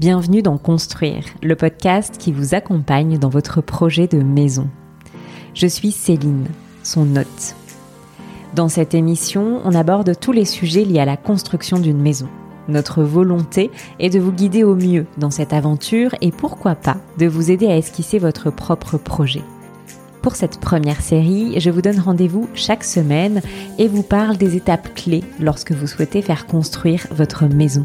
Bienvenue dans Construire, le podcast qui vous accompagne dans votre projet de maison. Je suis Céline, son hôte. Dans cette émission, on aborde tous les sujets liés à la construction d'une maison. Notre volonté est de vous guider au mieux dans cette aventure et pourquoi pas de vous aider à esquisser votre propre projet. Pour cette première série, je vous donne rendez-vous chaque semaine et vous parle des étapes clés lorsque vous souhaitez faire construire votre maison.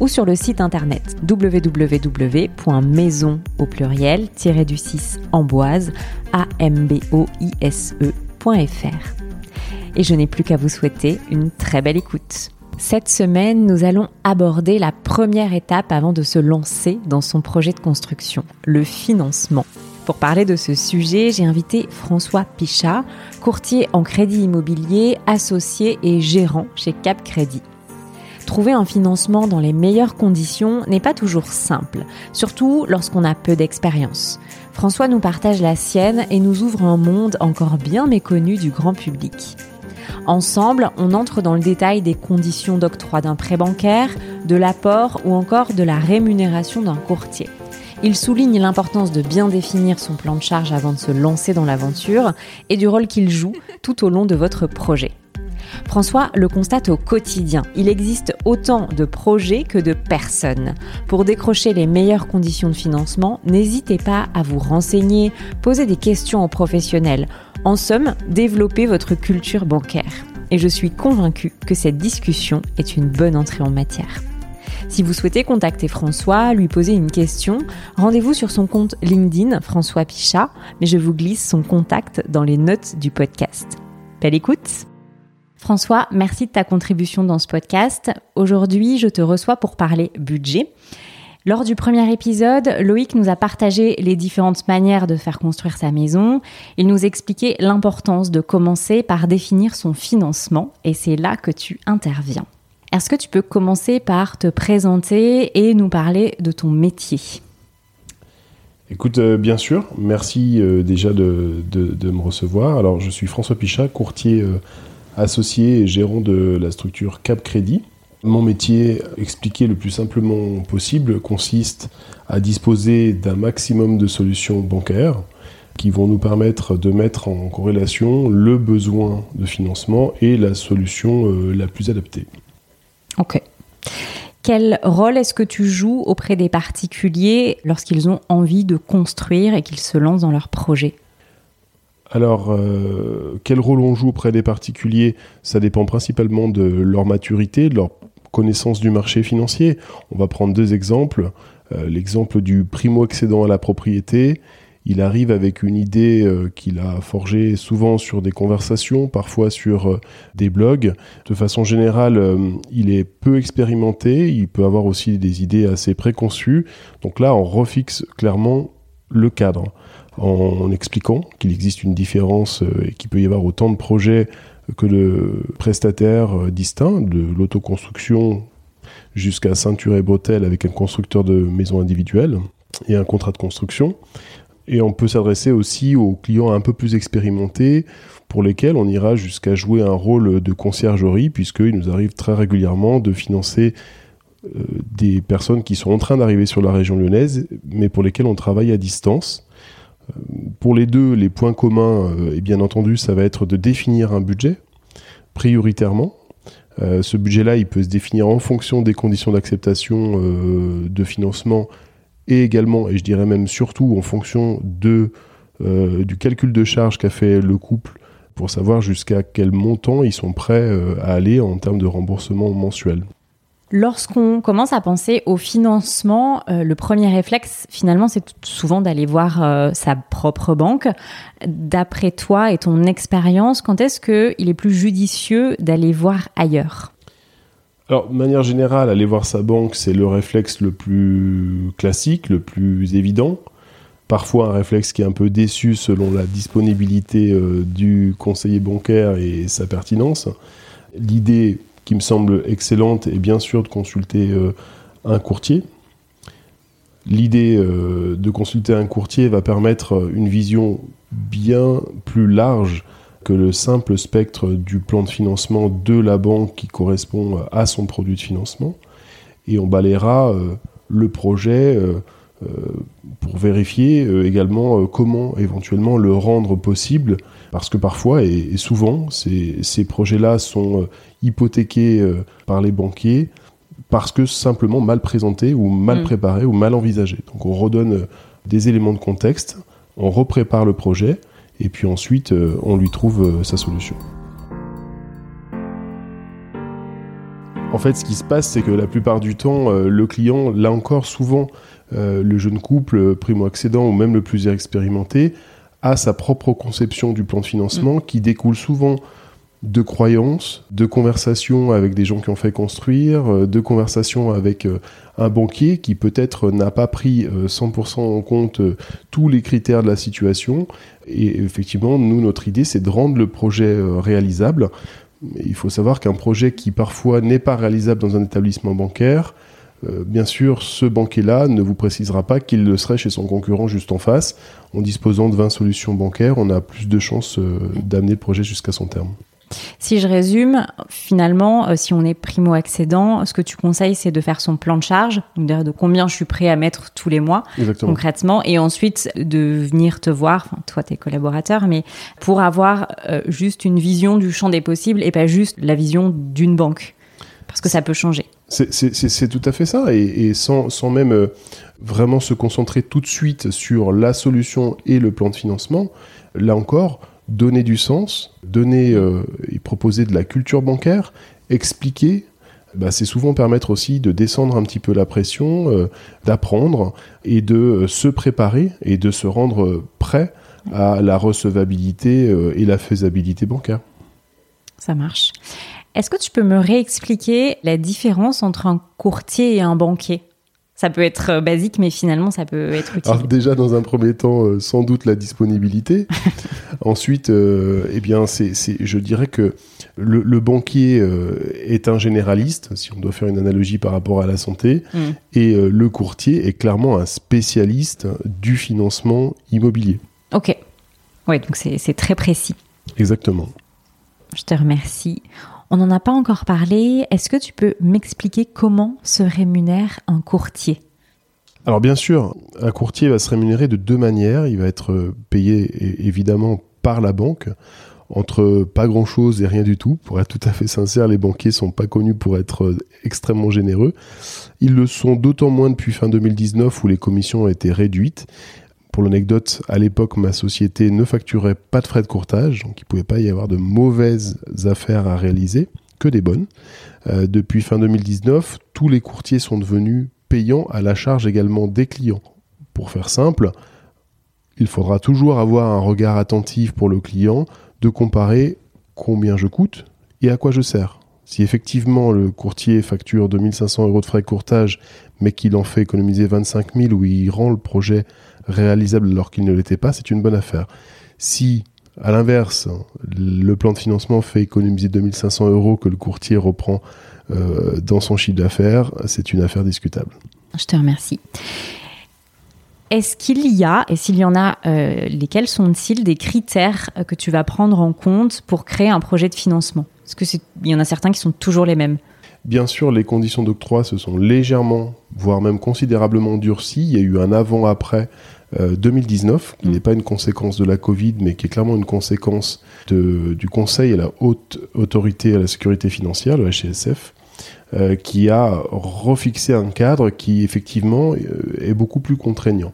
ou sur le site internet www.maison au pluriel du 6 amboise a m b o i s e.fr. Et je n'ai plus qu'à vous souhaiter une très belle écoute. Cette semaine, nous allons aborder la première étape avant de se lancer dans son projet de construction, le financement. Pour parler de ce sujet, j'ai invité François Pichat, courtier en crédit immobilier, associé et gérant chez Cap Crédit. Trouver un financement dans les meilleures conditions n'est pas toujours simple, surtout lorsqu'on a peu d'expérience. François nous partage la sienne et nous ouvre un monde encore bien méconnu du grand public. Ensemble, on entre dans le détail des conditions d'octroi d'un prêt bancaire, de l'apport ou encore de la rémunération d'un courtier. Il souligne l'importance de bien définir son plan de charge avant de se lancer dans l'aventure et du rôle qu'il joue tout au long de votre projet. François le constate au quotidien. Il existe autant de projets que de personnes. Pour décrocher les meilleures conditions de financement, n'hésitez pas à vous renseigner, poser des questions aux professionnels. En somme, développer votre culture bancaire. Et je suis convaincue que cette discussion est une bonne entrée en matière. Si vous souhaitez contacter François, lui poser une question, rendez-vous sur son compte LinkedIn François Pichat, mais je vous glisse son contact dans les notes du podcast. Belle écoute François, merci de ta contribution dans ce podcast. Aujourd'hui, je te reçois pour parler budget. Lors du premier épisode, Loïc nous a partagé les différentes manières de faire construire sa maison. Il nous expliquait l'importance de commencer par définir son financement et c'est là que tu interviens. Est-ce que tu peux commencer par te présenter et nous parler de ton métier? Écoute, euh, bien sûr, merci euh, déjà de, me recevoir. Alors, je suis François Pichat, courtier euh, associé et gérant de la structure Cap Crédit. Mon métier, expliqué le plus simplement possible, consiste à disposer d'un maximum de solutions bancaires qui vont nous permettre de mettre en corrélation le besoin de financement et la solution la plus adaptée. Ok. Quel rôle est-ce que tu joues auprès des particuliers lorsqu'ils ont envie de construire et qu'ils se lancent dans leur projet? Alors, euh, quel rôle on joue auprès des particuliers? Ça dépend principalement de leur maturité, de leur connaissance du marché financier. On va prendre deux exemples. Euh, l'exemple du primo-accédant à la propriété il arrive avec une idée euh, qu'il a forgée souvent sur des conversations, parfois sur des blogs. De façon générale, il est peu expérimenté, il peut avoir aussi des idées assez préconçues. Donc là, on refixe clairement le cadre en, expliquant qu'il existe une différence et qu'il peut y avoir autant de projets que de prestataires distincts, de l'autoconstruction jusqu'à ceinture et bretelles avec un constructeur de maisons individuelles et un contrat de construction. Et on peut s'adresser aussi aux clients un peu plus expérimentés, pour lesquels on ira jusqu'à jouer un rôle de conciergerie, puisqu'il nous arrive très régulièrement de financer euh, des personnes qui sont en train d'arriver sur la région lyonnaise, mais pour lesquelles on travaille à distance. Euh, pour les deux, les points communs, euh, et bien entendu, ça va être de définir un budget prioritairement. ce budget-là, il peut se définir en fonction des conditions d'acceptation de financement et également, et je dirais même surtout en fonction euh, du calcul de charge qu'a fait le couple pour savoir jusqu'à quel montant ils sont prêts euh, à aller en termes de remboursement mensuel. Lorsqu'on commence à penser au financement, euh, le premier réflexe, finalement, c'est souvent d'aller voir sa propre banque. D'après toi et ton expérience, quand est-ce qu'il est plus judicieux d'aller voir ailleurs? Alors, de manière générale, aller voir sa banque, c'est le réflexe le plus classique, le plus évident. parfois un réflexe qui est un peu déçu selon la disponibilité euh, du conseiller bancaire et sa pertinence. L'idée qui me semble excellente est bien sûr de consulter euh, un courtier. L'idée euh, de consulter un courtier va permettre une vision bien plus large que le simple spectre du plan de financement de la banque qui correspond à son produit de financement. Et on balayera le projet euh, pour vérifier euh, également euh, comment éventuellement le rendre possible, parce que parfois et, souvent ces, ces projets-là sont hypothéqués par les banquiers parce que simplement mal présentés ou mal mm. préparés ou mal envisagés. Donc on redonne des éléments de contexte, on reprépare le projet et puis ensuite on lui trouve sa solution. En fait, ce qui se passe, c'est que la plupart du temps, le client, là encore, souvent, euh, le jeune couple primo-accédant ou même le plus expérimenté a sa propre conception du plan de financement mm. qui découle souvent de croyances, de conversations avec des gens qui ont fait construire, euh, de conversations avec euh, un banquier qui peut-être n'a pas pris 100% en compte tous les critères de la situation. Et effectivement, nous, notre idée, c'est de rendre le projet réalisable. il faut savoir qu'un projet qui parfois n'est pas réalisable dans un établissement bancaire, euh, bien sûr, ce banquier-là ne vous précisera pas qu'il le serait chez son concurrent juste en face. En disposant de 20 solutions bancaires, on a plus de chances euh, d'amener le projet jusqu'à son terme. Si je résume, finalement, euh, si on est primo-accédant, ce que tu conseilles, c'est de faire son plan de charge, de combien je suis prêt à mettre tous les mois, concrètement, et ensuite de venir te voir, toi, tes collaborateurs, mais pour avoir juste une vision du champ des possibles et pas juste la vision d'une banque. Parce que ça peut changer. C'est tout à fait ça, et, sans, même euh, vraiment se concentrer tout de suite sur la solution et le plan de financement, là encore, donner du sens, donner euh, et proposer de la culture bancaire, expliquer, bah, c'est souvent permettre aussi de descendre un petit peu la pression, euh, d'apprendre et de se préparer et de se rendre prêt à la recevabilité et la faisabilité bancaire. Ça marche. Est-ce que tu peux me réexpliquer la différence entre un courtier et un banquier? Ça peut être euh, basique, mais finalement, ça peut être utile. Alors déjà, dans un premier temps, euh, sans doute la disponibilité. Ensuite, euh, eh bien, c'est, je dirais que le, banquier est un généraliste, si on doit faire une analogie par rapport à la santé, mm. et le courtier est clairement un spécialiste du financement immobilier. Ok. Oui, donc c'est très précis. Exactement. Je te remercie. On n'en a pas encore parlé. Est-ce que tu peux m'expliquer comment se rémunère un courtier? Alors bien sûr, un courtier va se rémunérer de deux manières. Il va être payé évidemment par la banque entre pas grand chose et rien du tout. Pour être tout à fait sincère, les banquiers sont pas connus pour être extrêmement généreux. Ils le sont d'autant moins depuis fin 2019 où les commissions ont été réduites. Pour l'anecdote, à l'époque, ma société ne facturait pas de frais de courtage, donc il ne pouvait pas y avoir de mauvaises affaires à réaliser, que des bonnes. Euh, depuis fin 2019, tous les courtiers sont devenus payants à la charge également des clients. Pour faire simple, il faudra toujours avoir un regard attentif pour le client de comparer combien je coûte et à quoi je sers. Si effectivement le courtier facture 2500 euros de frais de courtage, mais qu'il en fait économiser 25 000 ou il rend le projet réalisable alors qu'il ne l'était pas, c'est une bonne affaire. Si, à l'inverse, le plan de financement fait économiser 2500 euros que le courtier reprend euh, dans son chiffre d'affaires, c'est une affaire discutable. Je te remercie. Est-ce qu'il y a, et s'il y en a, euh, lesquels sont-ils des critères euh, que tu vas prendre en compte pour créer un projet de financement? Est-ce qu'il y en a certains qui sont toujours les mêmes? Bien sûr, les conditions d'octroi se sont légèrement, voire même considérablement durcies. Il y a eu un avant-après 2019, qui mm. n'est pas une conséquence de la Covid, mais qui est clairement une conséquence du Conseil à la haute autorité à la sécurité financière, le HCSF, euh, qui a refixé un cadre qui effectivement euh, est beaucoup plus contraignant.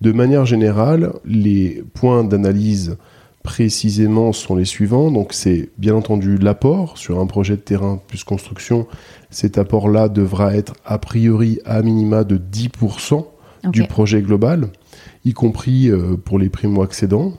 De manière générale, les points d'analyse précisément sont les suivants. Donc c'est bien entendu l'apport sur un projet de terrain plus construction. Cet apport-là devra être a priori à minima de 10% du projet global, y compris euh, pour les primo-accédants.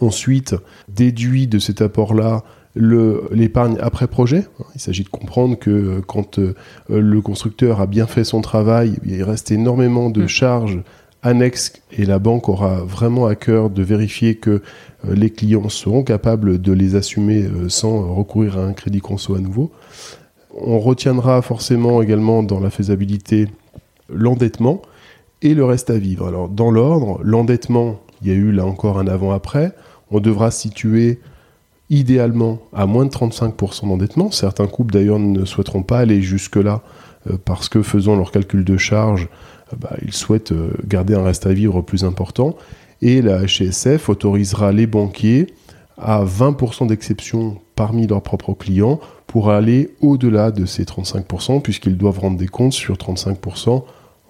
Ensuite, déduit de cet apport-là l'épargne après projet. Il s'agit de comprendre que euh, quand euh, le constructeur a bien fait son travail, il reste énormément de mm. charges annexe et la banque aura vraiment à cœur de vérifier que les clients seront capables de les assumer sans recourir à un crédit conso à nouveau. On retiendra forcément également dans la faisabilité l'endettement et le reste à vivre. Alors dans l'ordre, l'endettement, il y a eu là encore un avant-après. On devra situer idéalement à moins de 35% d'endettement. Certains couples d'ailleurs ne souhaiteront pas aller jusque-là euh, parce que faisant leur calcul de charge, bah, ils souhaitent garder un reste à vivre plus important et la HSF autorisera les banquiers à 20% d'exception parmi leurs propres clients pour aller au-delà de ces 35%, puisqu'ils doivent rendre des comptes sur 35%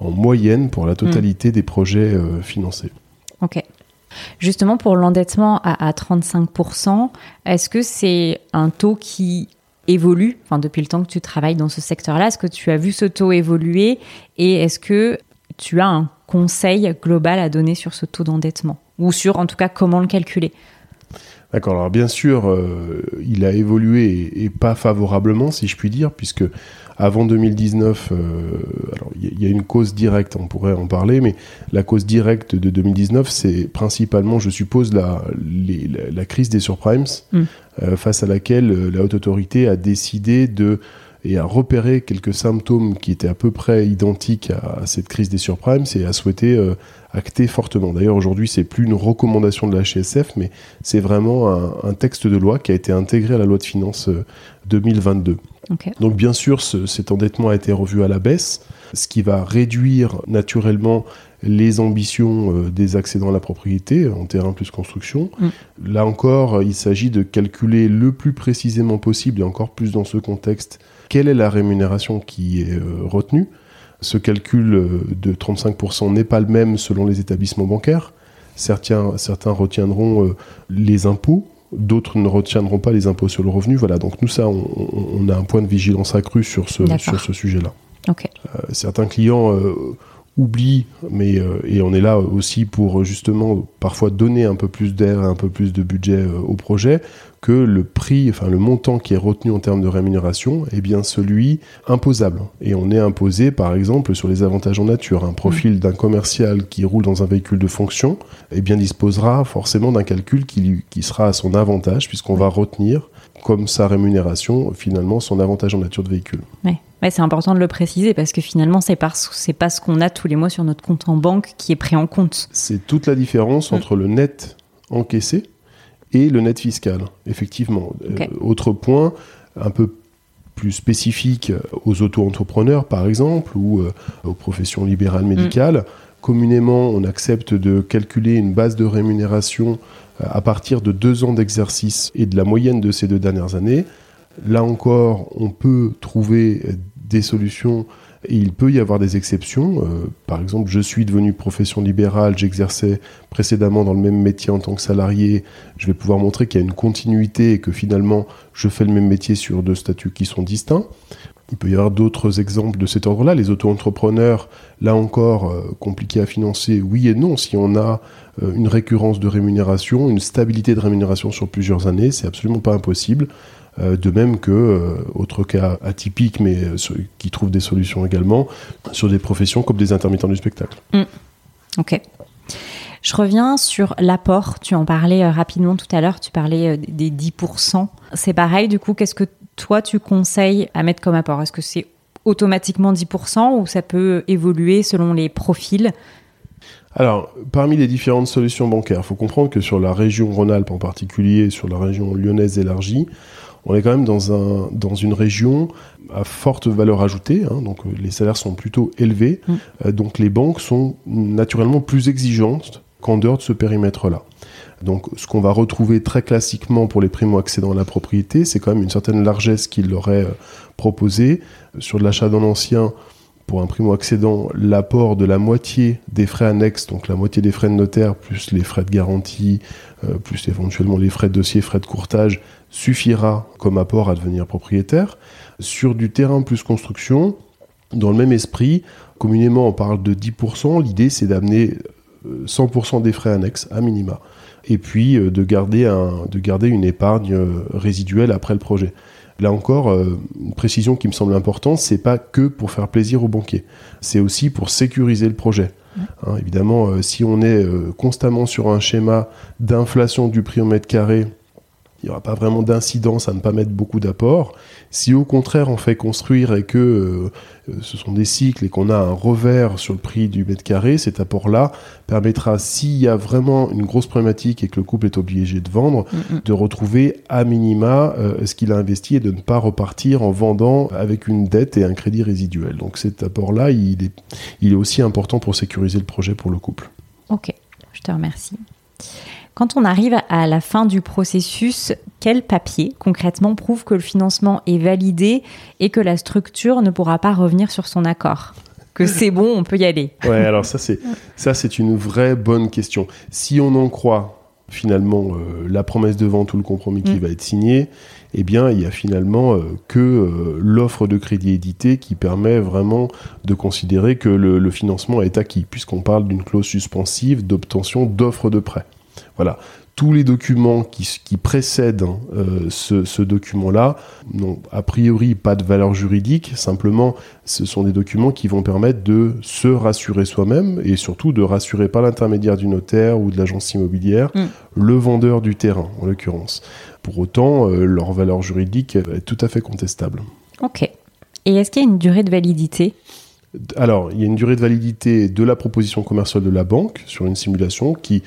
en moyenne pour la totalité des projets euh, financés. Ok. Justement, pour l'endettement à, 35%, est-ce que c'est un taux qui évolue enfin, depuis le temps que tu travailles dans ce secteur-là? Est-ce que tu as vu ce taux évoluer? Et est-ce que tu as un conseil global à donner sur ce taux d'endettement? Ou sur, en tout cas, comment le calculer? D'accord, alors bien sûr, euh, il a évolué et, pas favorablement, si je puis dire, puisque avant 2019, euh, alors il y, a une cause directe, on pourrait en parler, mais la cause directe de 2019, c'est principalement, je suppose, la, la, crise des surprimes, mm. euh, face à laquelle la haute autorité a décidé de et a repéré quelques symptômes qui étaient à peu près identiques à, cette crise des surprimes et a souhaité euh, acter fortement. D'ailleurs, aujourd'hui, c'est plus une recommandation de la HSF, mais c'est vraiment un, texte de loi qui a été intégré à la loi de finances 2022. Donc, bien sûr, cet endettement a été revu à la baisse, ce qui va réduire naturellement les ambitions euh, des accédants à la propriété en terrain plus construction. Mm. Là encore, il s'agit de calculer le plus précisément possible, et encore plus dans ce contexte, quelle est la rémunération qui est euh, retenue. Ce calcul euh, de 35% n'est pas le même selon les établissements bancaires. Certains, certains retiendront les impôts, d'autres ne retiendront pas les impôts sur le revenu. Voilà, donc nous, ça, on, a un point de vigilance accru sur ce, sur ce sujet-là. certains clients oublient, mais, et on est là aussi pour justement parfois donner un peu plus d'air, un peu plus de budget au projet, que le prix, enfin le montant qui est retenu en termes de rémunération est bien celui imposable. Et on est imposé, par exemple, sur les avantages en nature. Un profil d'un commercial qui roule dans un véhicule de fonction, eh bien disposera forcément d'un calcul qui, qui sera à son avantage, puisqu'on va retenir comme sa rémunération, finalement, son avantage en nature de véhicule. Ouais. c'est important de le préciser parce que finalement, c'est pas, pas ce qu'on a tous les mois sur notre compte en banque qui est pris en compte. C'est toute la différence mm. entre le net encaissé, et le net fiscal, effectivement. Euh, autre point, un peu plus spécifique aux auto-entrepreneurs, par exemple, ou euh, aux professions libérales médicales. Mm. Communément, on accepte de calculer une base de rémunération euh, à partir de deux ans d'exercice et de la moyenne de ces deux dernières années. Là encore, on peut trouver des solutions il peut y avoir des exceptions. Euh, par exemple, je suis devenu profession libérale, j'exerçais précédemment dans le même métier en tant que salarié. Je vais pouvoir montrer qu'il y a une continuité et que finalement, je fais le même métier sur deux statuts qui sont distincts. Il peut y avoir d'autres exemples de cet ordre-là. Les auto-entrepreneurs, là encore, euh, compliqués à financer, oui et non. Si on a euh, une récurrence de rémunération, une stabilité de rémunération sur plusieurs années, c'est absolument pas impossible. Euh, de même que, euh, autre cas atypique, mais qui trouvent des solutions également, sur des professions comme des intermittents du spectacle. Mm. Ok. Je reviens sur l'apport. Tu en parlais rapidement tout à l'heure. Tu parlais des 10%. C'est pareil, du coup, qu'est-ce que toi tu conseilles à mettre comme apport? Est-ce que c'est automatiquement 10% ou ça peut évoluer selon les profils? Alors, parmi les différentes solutions bancaires, il faut comprendre que sur la région Rhône-Alpes en particulier, sur la région lyonnaise élargie, on est quand même dans, un, dans une région à forte valeur ajoutée, hein, donc euh, les salaires sont plutôt élevés, mm. euh, donc les banques sont naturellement plus exigeantes qu'en dehors de ce périmètre-là. Donc ce qu'on va retrouver très classiquement pour les primo-accédants à la propriété, c'est quand même une certaine largesse qu'ils leur est euh, proposée. Sur l'achat d'un ancien, pour un primo-accédant, l'apport de la moitié des frais annexes, donc la moitié des frais de notaire, plus les frais de garantie, plus éventuellement les frais de dossier, frais de courtage, suffira comme apport à devenir propriétaire. Sur du terrain plus construction, dans le même esprit, communément on parle de 10%, l'idée c'est d'amener 100% euh, des frais annexes à minima. Et puis euh, de, garder un, de garder une épargne euh, résiduelle après le projet. Là encore, une précision qui me semble importante, c'est pas que pour faire plaisir aux banquiers, c'est aussi pour sécuriser le projet. Hein, évidemment, si on est constamment sur un schéma d'inflation du prix au mètre carré, il n'y aura pas vraiment d'incidence à ne pas mettre beaucoup d'apports. Si au contraire on fait construire et que euh, ce sont des cycles et qu'on a un revers sur le prix du mètre carré, cet apport-là permettra, s'il y a vraiment une grosse problématique et que le couple est obligé de vendre, mm, mm. de retrouver à minima euh, ce qu'il a investi et de ne pas repartir en vendant avec une dette et un crédit résiduel. Donc cet apport-là, il est, il est aussi important pour sécuriser le projet pour le couple. Ok, je te remercie. Quand on arrive à la fin du processus, quel papier concrètement prouve que le financement est validé et que la structure ne pourra pas revenir sur son accord? Que c'est bon, on peut y aller. Ouais, alors ça c'est ça c'est une vraie bonne question. Si on en croit finalement euh, la promesse de vente ou le compromis qui mm. va être signé, eh bien il y a finalement euh, que euh, l'offre de crédit édité qui permet vraiment de considérer que le financement est acquis, puisqu'on parle d'une clause suspensive d'obtention d'offre de prêt. Voilà. Tous les documents qui, précèdent hein, euh, ce, document-là n'ont a priori pas de valeur juridique, simplement ce sont des documents qui vont permettre de se rassurer soi-même et surtout de rassurer par l'intermédiaire du notaire ou de l'agence immobilière mm. le vendeur du terrain en l'occurrence. Pour autant, euh, leur valeur juridique est tout à fait contestable. Ok. Et est-ce qu'il y a une durée de validité? Alors, il y a une durée de validité de la proposition commerciale de la banque sur une simulation qui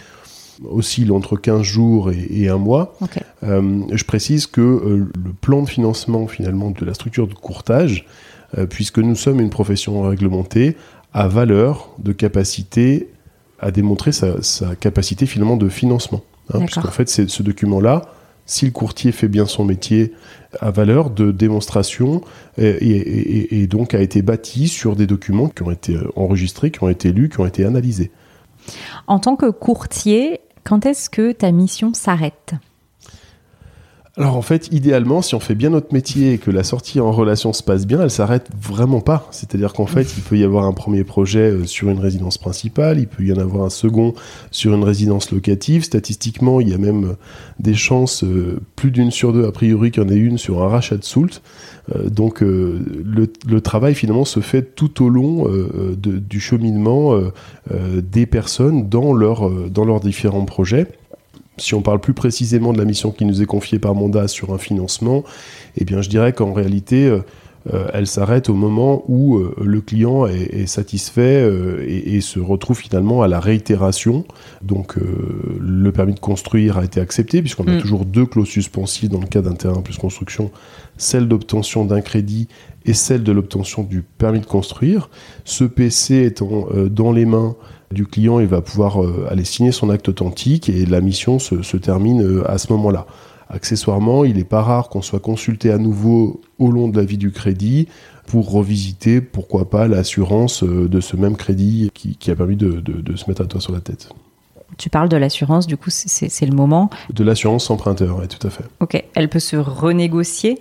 oscille entre 15 jours et, un mois. Euh, je précise que euh, le plan de financement finalement de la structure de courtage, euh, puisque nous sommes une profession réglementée, a valeur de capacité à démontrer sa, capacité finalement de financement. Hein, puisqu'en fait, c'est ce document-là, si le courtier fait bien son métier, a valeur de démonstration et, et, donc a été bâti sur des documents qui ont été enregistrés, qui ont été lus, qui ont été analysés. En tant que courtier, quand est-ce que ta mission s'arrête? Alors en fait, idéalement, si on fait bien notre métier et que la sortie en relation se passe bien, elle s'arrête vraiment pas. C'est-à-dire qu'en fait, il peut y avoir un premier projet euh, sur une résidence principale, il peut y en avoir un second sur une résidence locative. Statistiquement, il y a même euh, des chances, euh, plus d'une sur deux a priori qu'il y en ait une sur un rachat de Soult. donc le, travail finalement se fait tout au long du cheminement des personnes dans, leur, dans leurs différents projets. Si on parle plus précisément de la mission qui nous est confiée par mandat sur un financement, eh bien je dirais qu'en réalité, euh, elle s'arrête au moment où euh, le client est, satisfait et, se retrouve finalement à la réitération. Donc le permis de construire a été accepté puisqu'on a mm. toujours deux clauses suspensives dans le cas d'un terrain plus construction, celle d'obtention d'un crédit et celle de l'obtention du permis de construire. Ce PC étant dans les mains du client, il va pouvoir euh, aller signer son acte authentique et la mission se, termine euh, à ce moment-là. Accessoirement, il n'est pas rare qu'on soit consulté à nouveau au long de la vie du crédit pour revisiter, pourquoi pas, l'assurance euh, de ce même crédit qui, a permis de, se mettre à toi sur la tête. Tu parles de l'assurance, du coup, c'est le moment. De l'assurance emprunteur, oui, tout à fait. Ok, elle peut se renégocier?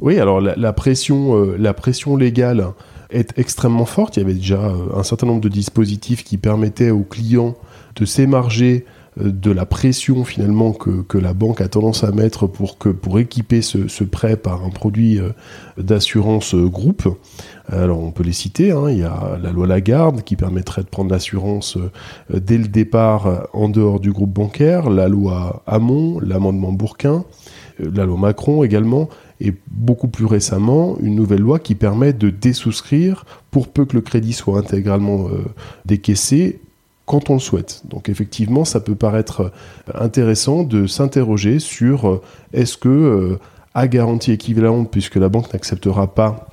Oui, alors la, pression, la pression légale est extrêmement forte. Il y avait déjà euh, un certain nombre de dispositifs qui permettaient aux clients de s'émarger euh, de la pression finalement que, la banque a tendance à mettre pour, que, équiper ce, prêt par un produit euh, d'assurance groupe. Alors on peut les citer, hein. il y a la loi Lagarde qui permettrait de prendre l'assurance dès le départ en dehors du groupe bancaire, la loi Hamon, l'amendement Bourquin, la loi Macron également, et beaucoup plus récemment une nouvelle loi qui permet de désouscrire pour peu que le crédit soit intégralement euh, décaissé quand on le souhaite. Donc effectivement, ça peut paraître euh, intéressant de s'interroger sur euh, est-ce que à garantie équivalente, puisque la banque n'acceptera pas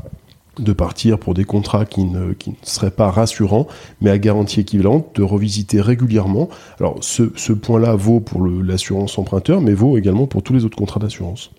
de partir pour des contrats qui ne, seraient pas rassurants, mais à garantie équivalente, de revisiter régulièrement. Alors ce, ce point-là vaut pour l'assurance emprunteur, mais vaut également pour tous les autres contrats d'assurance.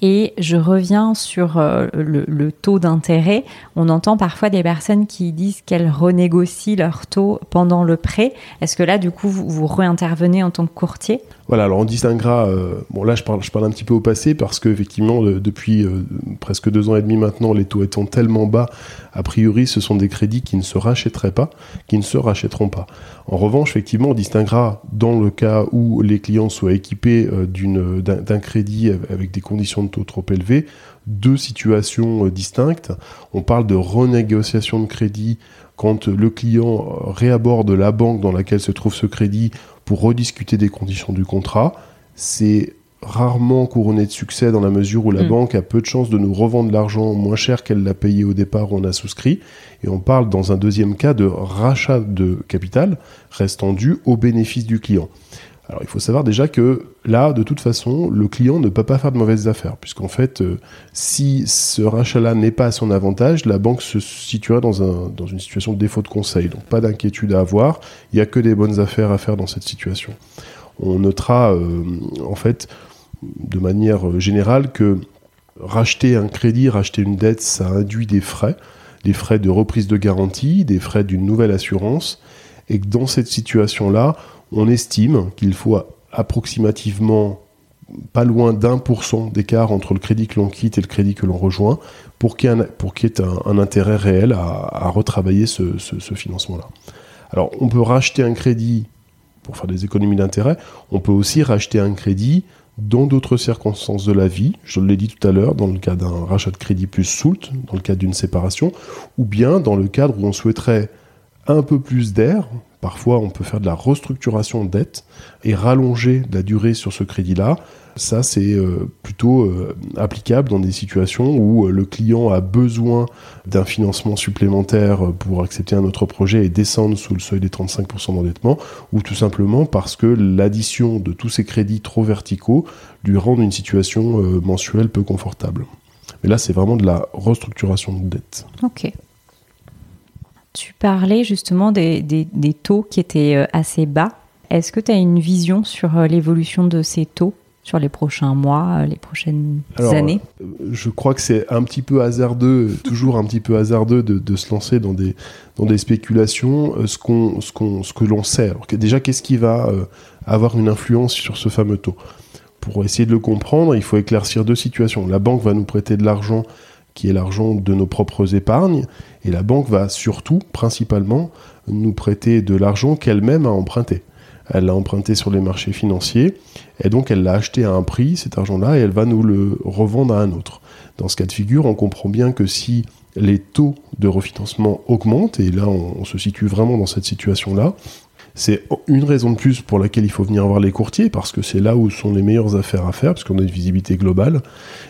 Et je reviens sur euh, le, taux d'intérêt. On entend parfois des personnes qui disent qu'elles renégocient leur taux pendant le prêt. Est-ce que là, du coup, vous, vous réintervenez en tant que courtier? Voilà, alors on distinguera. Euh, bon, là, je parle, je parle un petit peu au passé parce qu'effectivement, depuis euh, presque deux ans et demi maintenant, les taux étant tellement bas, a priori, ce sont des crédits qui ne se rachèteraient pas, qui ne se rachèteront pas. En revanche, effectivement, on distinguera dans le cas où les clients soient équipés d'un crédit avec des conditions de taux trop élevés, deux situations euh, distinctes. On parle de renégociation de crédit quand le client réaborde la banque dans laquelle se trouve ce crédit pour rediscuter des conditions du contrat, c'est rarement couronné de succès dans la mesure où la mm. banque a peu de chances de nous revendre l'argent moins cher qu'elle l'a payé au départ où on a souscrit. Et on parle dans un deuxième cas de rachat de capital restant dû au bénéfice du client. Alors il faut savoir déjà que là, de toute façon, le client ne peut pas faire de mauvaises affaires, puisqu'en fait, euh, si ce rachat-là n'est pas à son avantage, la banque se un, dans une situation de défaut de conseil. Donc pas d'inquiétude à avoir, il n'y a que des bonnes affaires à faire dans cette situation. On notera euh, en fait de manière générale que racheter un crédit, racheter une dette, ça induit des frais, des frais de reprise de garantie, des frais d'une nouvelle assurance, et que dans cette situation-là, on estime qu'il faut approximativement pas loin d'un pour cent d'écart entre le crédit que l'on quitte et le crédit que l'on rejoint pour qu'il y ait un, intérêt réel à, retravailler ce, ce financement-là. Alors on peut racheter un crédit pour faire des économies d'intérêt, on peut aussi racheter un crédit dans d'autres circonstances de la vie, je l'ai dit tout à l'heure, dans le cas d'un rachat de crédit plus soult, dans le cadre d'une séparation, ou bien dans le cadre où on souhaiterait un peu plus d'air, parfois on peut faire de la restructuration de dette et rallonger la durée sur ce crédit-là, ça, c'est euh, plutôt euh, applicable dans des situations où euh, le client a besoin d'un financement supplémentaire pour accepter un autre projet et descendre sous le seuil des 35% d'endettement, ou tout simplement parce que l'addition de tous ces crédits trop verticaux lui rend une situation mensuelle peu confortable. Mais là, c'est vraiment de la restructuration de dette. Ok. Tu parlais justement des, des taux qui étaient assez bas. Est-ce que tu as une vision sur l'évolution de ces taux sur les prochains mois, euh, les prochaines années? euh, Je crois que c'est un petit peu hasardeux, toujours un petit peu hasardeux de, se lancer dans des, dans des spéculations. Euh, ce, qu'on, ce, qu'on, ce que l'on sait, déjà, qu'est-ce qui va avoir une influence sur ce fameux taux? Pour essayer de le comprendre, il faut éclaircir deux situations. La banque va nous prêter de l'argent qui est l'argent de nos propres épargnes, et la banque va surtout, principalement, nous prêter de l'argent qu'elle-même a emprunté elle l'a emprunté sur les marchés financiers, et donc elle l'a acheté à un prix, cet argent-là, et elle va nous le revendre à un autre. Dans ce cas de figure, on comprend bien que si les taux de refinancement augmentent, et là on, se situe vraiment dans cette situation-là, c'est une raison de plus pour laquelle il faut venir voir les courtiers, parce que c'est là où sont les meilleures affaires à faire, parce qu'on a une visibilité globale.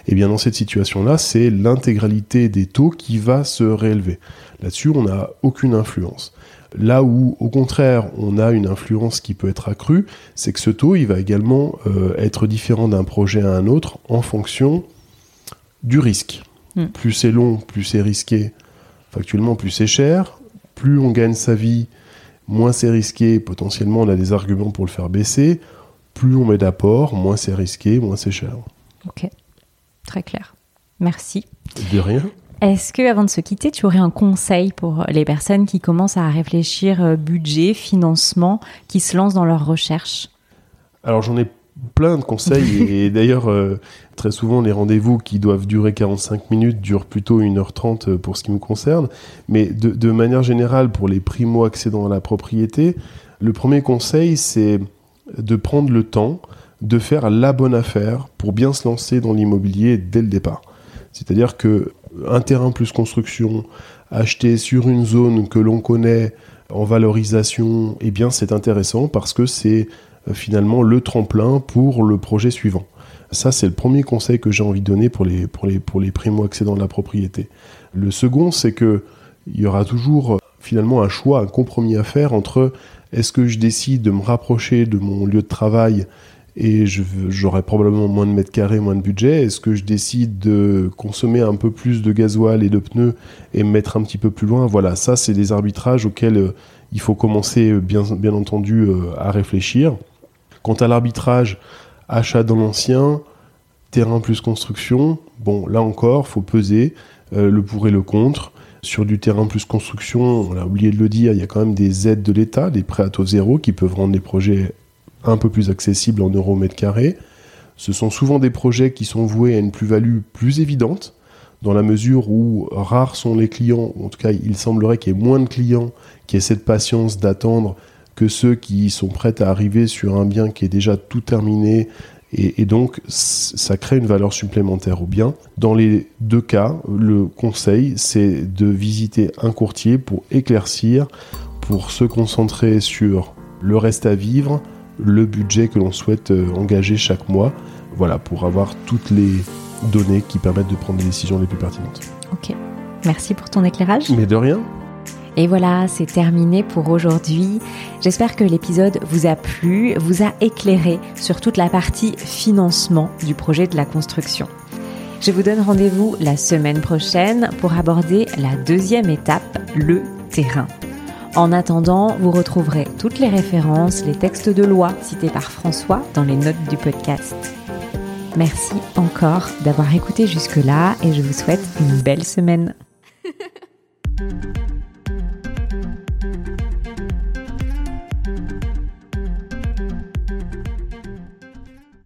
Et bien dans cette situation-là, c'est l'intégralité des taux qui va se réélever. Là-dessus, on n'a aucune influence. Là où, au contraire, on a une influence qui peut être accrue, c'est que ce taux, il va également euh, être différent d'un projet à un autre en fonction du risque. Hmm. Plus c'est long, plus c'est risqué. Factuellement, plus c'est cher. Plus on gagne sa vie, moins c'est risqué. Potentiellement, on a des arguments pour le faire baisser. Plus on met d'apport, moins c'est risqué, moins c'est cher. Ok, très clair. Merci. De rien. Est-ce que, avant de se quitter, tu aurais un conseil pour les personnes qui commencent à réfléchir euh, budget, financement, qui se lancent dans leur recherche? Alors j'en ai plein de conseils et, d'ailleurs euh, très souvent les rendez-vous qui doivent durer 45 minutes durent plutôt 1h30 euh, pour ce qui me concerne. Mais de, de manière générale, pour les primo-accédants à la propriété, le premier conseil c'est de prendre le temps de faire la bonne affaire pour bien se lancer dans l'immobilier dès le départ. C'est-à-dire que un terrain plus construction acheté sur une zone que l'on connaît en valorisation, eh bien c'est intéressant parce que c'est finalement le tremplin pour le projet suivant. Ça, c'est le premier conseil que j'ai envie de donner pour les, pour les, pour les primo-accédants de la propriété. Le second, c'est que il y aura toujours euh, finalement un choix, un compromis à faire entre est-ce que je décide de me rapprocher de mon lieu de travail et j'aurai probablement moins de mètres carrés, moins de budget? Est-ce que je décide de consommer un peu plus de gasoil et de pneus et me mettre un petit peu plus loin? Voilà, ça, c'est des arbitrages auxquels euh, il faut commencer, euh, bien, bien entendu, euh, à réfléchir. Quant à l'arbitrage, achat dans l'ancien, terrain plus construction, bon, là encore, faut peser le pour et le contre. Sur du terrain plus construction, on a oublié de le dire, il y a quand même des aides de l'État, des prêts à taux zéro qui peuvent rendre les projets un peu plus accessible en euros mètre carré. Ce sont souvent des projets qui sont voués à une plus-value plus évidente, dans la mesure où rares sont les clients, en tout cas il semblerait qu'il y ait moins de clients qui aient cette patience d'attendre que ceux qui sont prêts à arriver sur un bien qui est déjà tout terminé Et, donc, ça crée une valeur supplémentaire au bien. Dans les deux cas, le conseil, c'est de visiter un courtier pour éclaircir, pour se concentrer sur le reste à vivre, le budget que l'on souhaite euh, engager chaque mois, voilà, pour avoir toutes les données qui permettent de prendre les décisions les plus pertinentes. Ok, merci pour ton éclairage. Mais de rien. Et voilà, c'est terminé pour aujourd'hui. J'espère que l'épisode vous a plu, vous a éclairé sur toute la partie financement du projet de la construction. Je vous donne rendez-vous la semaine prochaine pour aborder la deuxième étape, le terrain. En attendant, vous retrouverez toutes les références, les textes de loi cités par François dans les notes du podcast. Merci encore d'avoir écouté jusque-là et je vous souhaite une belle semaine.